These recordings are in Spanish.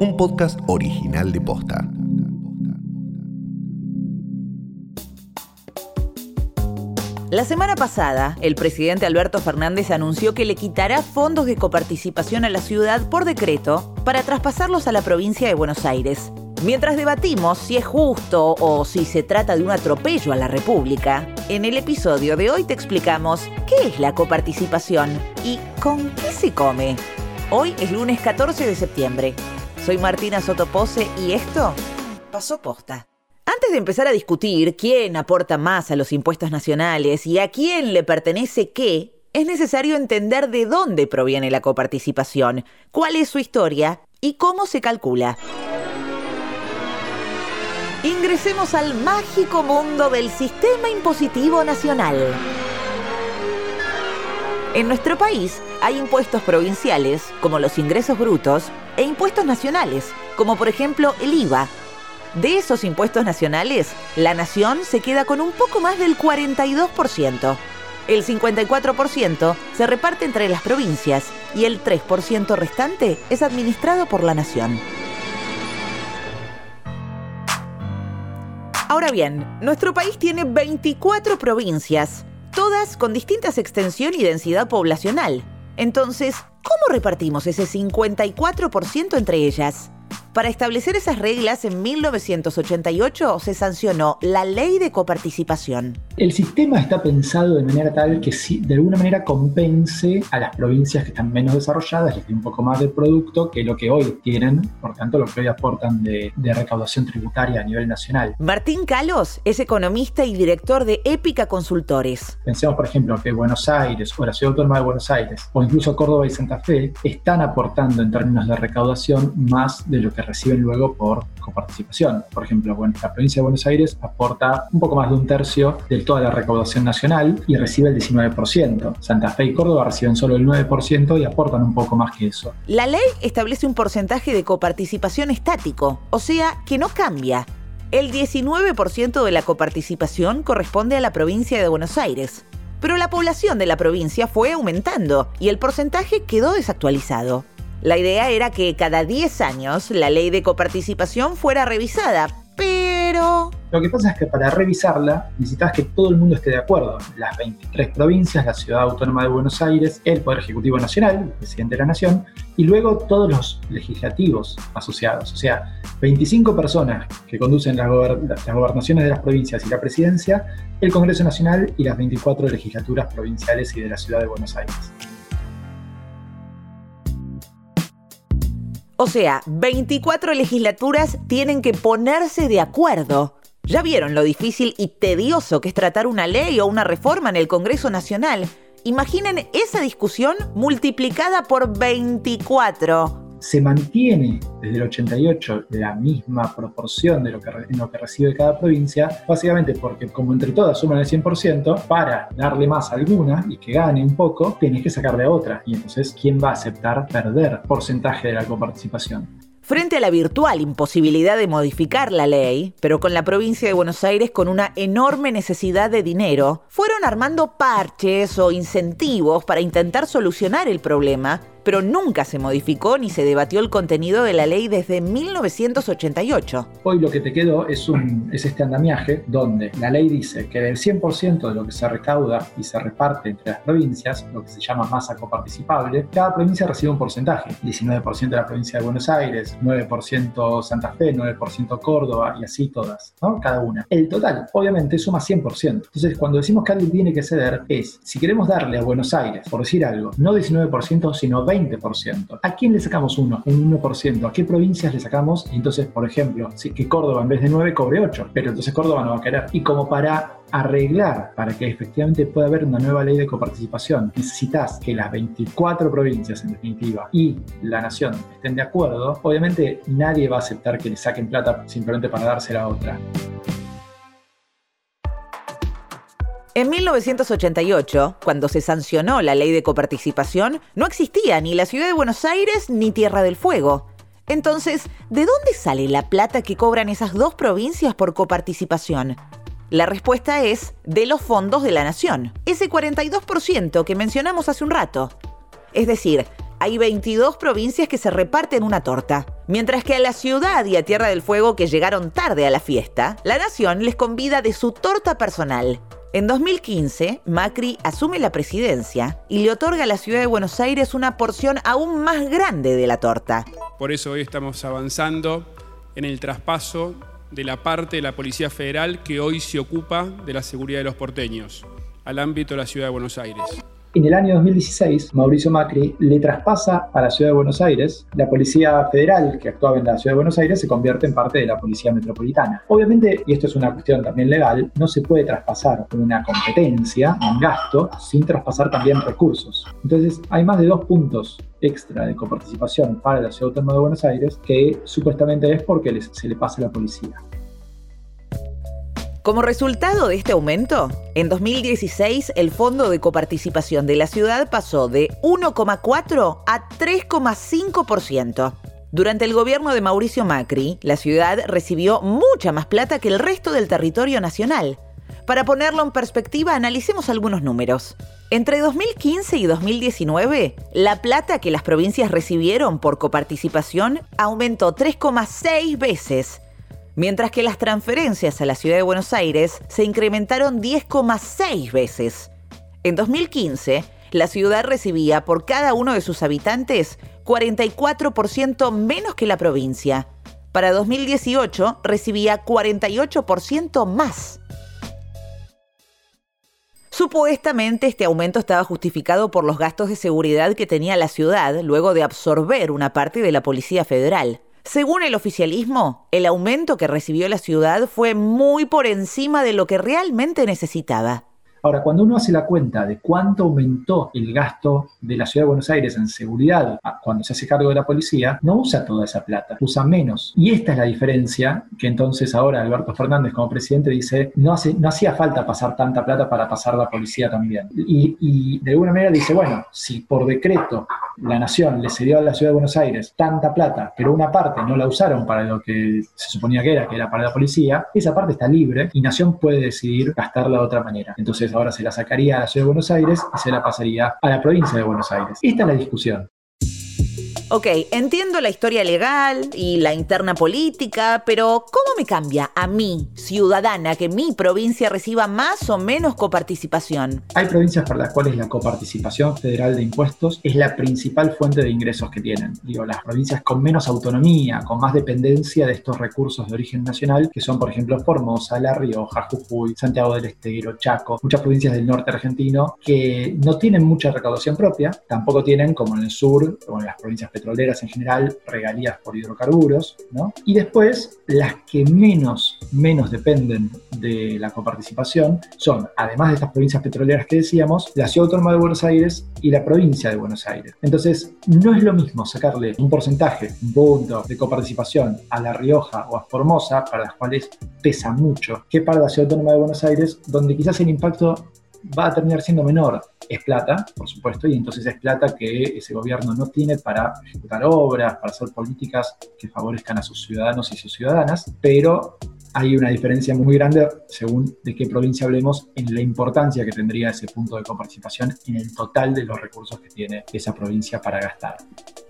un podcast original de Posta. La semana pasada, el presidente Alberto Fernández anunció que le quitará fondos de coparticipación a la ciudad por decreto para traspasarlos a la provincia de Buenos Aires. Mientras debatimos si es justo o si se trata de un atropello a la República, en el episodio de hoy te explicamos qué es la coparticipación y con qué se come. Hoy es lunes 14 de septiembre. Soy Martina Sotopose y esto pasó posta. Antes de empezar a discutir quién aporta más a los impuestos nacionales y a quién le pertenece qué, es necesario entender de dónde proviene la coparticipación, cuál es su historia y cómo se calcula. Ingresemos al mágico mundo del sistema impositivo nacional. En nuestro país hay impuestos provinciales, como los ingresos brutos, e impuestos nacionales, como por ejemplo el IVA. De esos impuestos nacionales, la nación se queda con un poco más del 42%. El 54% se reparte entre las provincias y el 3% restante es administrado por la nación. Ahora bien, nuestro país tiene 24 provincias, todas con distintas extensión y densidad poblacional. Entonces, ¿cómo repartimos ese 54% entre ellas? Para establecer esas reglas, en 1988 se sancionó la ley de coparticipación. El sistema está pensado de manera tal que de alguna manera compense a las provincias que están menos desarrolladas, les dé un poco más de producto que lo que hoy tienen, por tanto lo que hoy aportan de, de recaudación tributaria a nivel nacional. Martín Calos es economista y director de Épica Consultores. Pensemos, por ejemplo, que Buenos Aires o la Ciudad Autónoma de Buenos Aires o incluso Córdoba y Santa Fe están aportando en términos de recaudación más de lo que reciben luego por coparticipación. Por ejemplo, la provincia de Buenos Aires aporta un poco más de un tercio de toda la recaudación nacional y recibe el 19%. Santa Fe y Córdoba reciben solo el 9% y aportan un poco más que eso. La ley establece un porcentaje de coparticipación estático, o sea, que no cambia. El 19% de la coparticipación corresponde a la provincia de Buenos Aires. Pero la población de la provincia fue aumentando y el porcentaje quedó desactualizado. La idea era que cada 10 años la ley de coparticipación fuera revisada, pero... Lo que pasa es que para revisarla necesitas que todo el mundo esté de acuerdo. Las 23 provincias, la Ciudad Autónoma de Buenos Aires, el Poder Ejecutivo Nacional, el presidente de la Nación, y luego todos los legislativos asociados. O sea, 25 personas que conducen las, las gobernaciones de las provincias y la presidencia, el Congreso Nacional y las 24 legislaturas provinciales y de la Ciudad de Buenos Aires. O sea, 24 legislaturas tienen que ponerse de acuerdo. Ya vieron lo difícil y tedioso que es tratar una ley o una reforma en el Congreso Nacional. Imaginen esa discusión multiplicada por 24 se mantiene desde el 88 la misma proporción de lo que, recibe cada provincia, básicamente porque como entre todas suman el 100%, para darle más a alguna y que gane un poco, tenés que sacarle a otra. Y entonces, ¿quién va a aceptar perder porcentaje de la coparticipación? Frente a la virtual imposibilidad de modificar la ley, pero con la provincia de Buenos Aires con una enorme necesidad de dinero, fueron armando parches o incentivos para intentar solucionar el problema pero nunca se modificó ni se debatió el contenido de la ley desde 1988. Hoy lo que te quedó es, un, es este andamiaje donde la ley dice que del 100% de lo que se recauda y se reparte entre las provincias, lo que se llama masa coparticipable, cada provincia recibe un porcentaje. 19% de la provincia de Buenos Aires, 9% Santa Fe, 9% Córdoba y así todas, ¿no? Cada una. El total, obviamente, suma 100%. Entonces, cuando decimos que alguien tiene que ceder, es, si queremos darle a Buenos Aires, por decir algo, no 19%, sino 20%. ¿A quién le sacamos uno? Un 1%. ¿A qué provincias le sacamos? entonces, por ejemplo, si, que Córdoba en vez de 9 cobre 8, pero entonces Córdoba no va a querer. Y como para arreglar, para que efectivamente pueda haber una nueva ley de coparticipación, necesitas que las 24 provincias en definitiva y la nación estén de acuerdo, obviamente nadie va a aceptar que le saquen plata simplemente para dársela a otra. En 1988, cuando se sancionó la ley de coparticipación, no existía ni la ciudad de Buenos Aires ni Tierra del Fuego. Entonces, ¿de dónde sale la plata que cobran esas dos provincias por coparticipación? La respuesta es de los fondos de la nación, ese 42% que mencionamos hace un rato. Es decir, hay 22 provincias que se reparten una torta. Mientras que a la ciudad y a Tierra del Fuego que llegaron tarde a la fiesta, la nación les convida de su torta personal. En 2015, Macri asume la presidencia y le otorga a la ciudad de Buenos Aires una porción aún más grande de la torta. Por eso hoy estamos avanzando en el traspaso de la parte de la Policía Federal que hoy se ocupa de la seguridad de los porteños al ámbito de la ciudad de Buenos Aires. En el año 2016, Mauricio Macri le traspasa a la ciudad de Buenos Aires. La Policía Federal, que actuaba en la ciudad de Buenos Aires, se convierte en parte de la Policía Metropolitana. Obviamente, y esto es una cuestión también legal, no se puede traspasar una competencia, un gasto, sin traspasar también recursos. Entonces, hay más de dos puntos extra de coparticipación para la Ciudad Autónoma de Buenos Aires que supuestamente es porque se le pasa a la policía. Como resultado de este aumento, en 2016 el fondo de coparticipación de la ciudad pasó de 1,4 a 3,5%. Durante el gobierno de Mauricio Macri, la ciudad recibió mucha más plata que el resto del territorio nacional. Para ponerlo en perspectiva, analicemos algunos números. Entre 2015 y 2019, la plata que las provincias recibieron por coparticipación aumentó 3,6 veces mientras que las transferencias a la ciudad de Buenos Aires se incrementaron 10,6 veces. En 2015, la ciudad recibía por cada uno de sus habitantes 44% menos que la provincia. Para 2018 recibía 48% más. Supuestamente este aumento estaba justificado por los gastos de seguridad que tenía la ciudad luego de absorber una parte de la Policía Federal. Según el oficialismo, el aumento que recibió la ciudad fue muy por encima de lo que realmente necesitaba. Ahora, cuando uno hace la cuenta de cuánto aumentó el gasto de la Ciudad de Buenos Aires en seguridad cuando se hace cargo de la policía, no usa toda esa plata, usa menos. Y esta es la diferencia que entonces ahora Alberto Fernández como presidente dice, no, hacía falta pasar tanta plata para pasar la policía también. Y de alguna manera dice, bueno, si por decreto la nación le cedió a la Ciudad de Buenos Aires tanta plata, pero una parte no la usaron para lo que se suponía que era, que era para la policía, esa parte está libre y Nación puede decidir gastarla de otra manera. Entonces, ahora se la sacaría a la Ciudad de Buenos Aires y se la pasaría a la provincia de Buenos Aires. Esta es la discusión. Ok, entiendo la historia legal y la interna política, pero ¿cómo me cambia a mí, ciudadana, que mi provincia reciba más o menos coparticipación? Hay provincias para las cuales la coparticipación federal de impuestos es la principal fuente de ingresos que tienen. Digo, las provincias con menos autonomía, con más dependencia de estos recursos de origen nacional, que son, por ejemplo, Formosa, La Rioja, Jujuy, Santiago del Estero, Chaco, muchas provincias del norte argentino que no tienen mucha recaudación propia, tampoco tienen, como en el sur o en las provincias petroleras en general, regalías por hidrocarburos, ¿no? Y después, las que menos, menos dependen de la coparticipación son, además de estas provincias petroleras que decíamos, la Ciudad Autónoma de Buenos Aires y la provincia de Buenos Aires. Entonces, no es lo mismo sacarle un porcentaje, un punto de coparticipación a La Rioja o a Formosa, para las cuales pesa mucho, que para la Ciudad Autónoma de Buenos Aires, donde quizás el impacto va a terminar siendo menor. Es plata, por supuesto, y entonces es plata que ese gobierno no tiene para ejecutar obras, para hacer políticas que favorezcan a sus ciudadanos y sus ciudadanas, pero hay una diferencia muy grande según de qué provincia hablemos en la importancia que tendría ese punto de coparticipación en el total de los recursos que tiene esa provincia para gastar.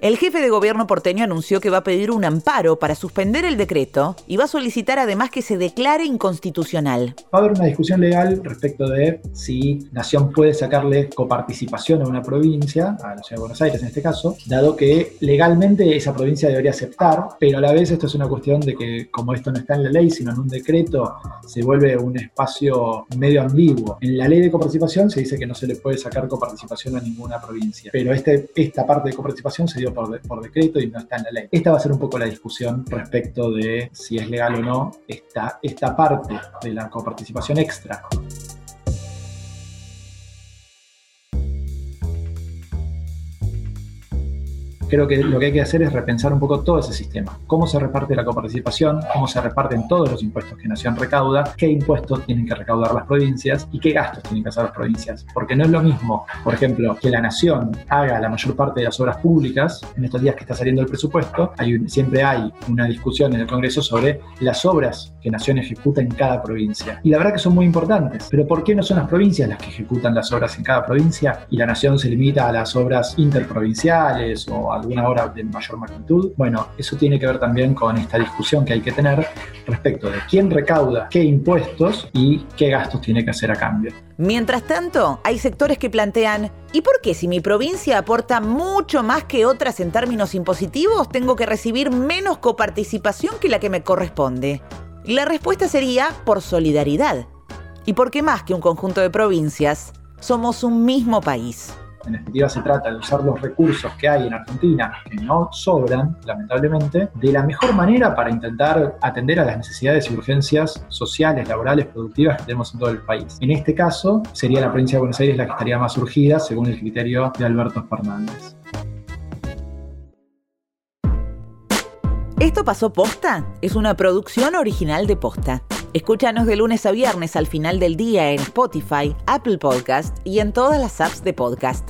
El jefe de gobierno porteño anunció que va a pedir un amparo para suspender el decreto y va a solicitar además que se declare inconstitucional. Va a haber una discusión legal respecto de si Nación puede sacarle coparticipación a una provincia, a la Ciudad de Buenos Aires en este caso, dado que legalmente esa provincia debería aceptar, pero a la vez esto es una cuestión de que como esto no está en la ley, sino en un decreto, se vuelve un espacio medio ambiguo. En la ley de coparticipación se dice que no se le puede sacar coparticipación a ninguna provincia, pero este, esta parte de coparticipación se dio por, decreto y no está en la ley. Esta va a ser un poco la discusión respecto de si es legal o no esta, esta parte de la coparticipación extra. Creo que lo que hay que hacer es repensar un poco todo ese sistema. Cómo se reparte la coparticipación, cómo se reparten todos los impuestos que Nación recauda, qué impuestos tienen que recaudar las provincias y qué gastos tienen que hacer las provincias. Porque no es lo mismo, por ejemplo, que la Nación haga la mayor parte de las obras públicas. En estos días que está saliendo el presupuesto, siempre hay una discusión en el Congreso sobre las obras que Nación ejecuta en cada provincia. Y la verdad que son muy importantes. Pero ¿por qué no son las provincias las que ejecutan las obras en cada provincia y la Nación se limita a las obras interprovinciales o a alguna obra de mayor magnitud. Bueno, eso tiene que ver también con esta discusión que hay que tener respecto de quién recauda qué impuestos y qué gastos tiene que hacer a cambio. Mientras tanto, hay sectores que plantean, ¿y por qué si mi provincia aporta mucho más que otras en términos impositivos, tengo que recibir menos coparticipación que la que me corresponde? La respuesta sería por solidaridad. Y porque más que un conjunto de provincias, somos un mismo país. En definitiva, se trata de usar los recursos que hay en Argentina, que no sobran, lamentablemente, de la mejor manera para intentar atender a las necesidades y urgencias sociales, laborales, productivas que tenemos en todo el país. En este caso, sería la provincia de Buenos Aires la que estaría más urgida, según el criterio de Alberto Fernández. Esto pasó posta es una producción original de posta. Escúchanos de lunes a viernes al final del día en Spotify, Apple Podcast y en todas las apps de podcast.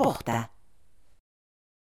posta.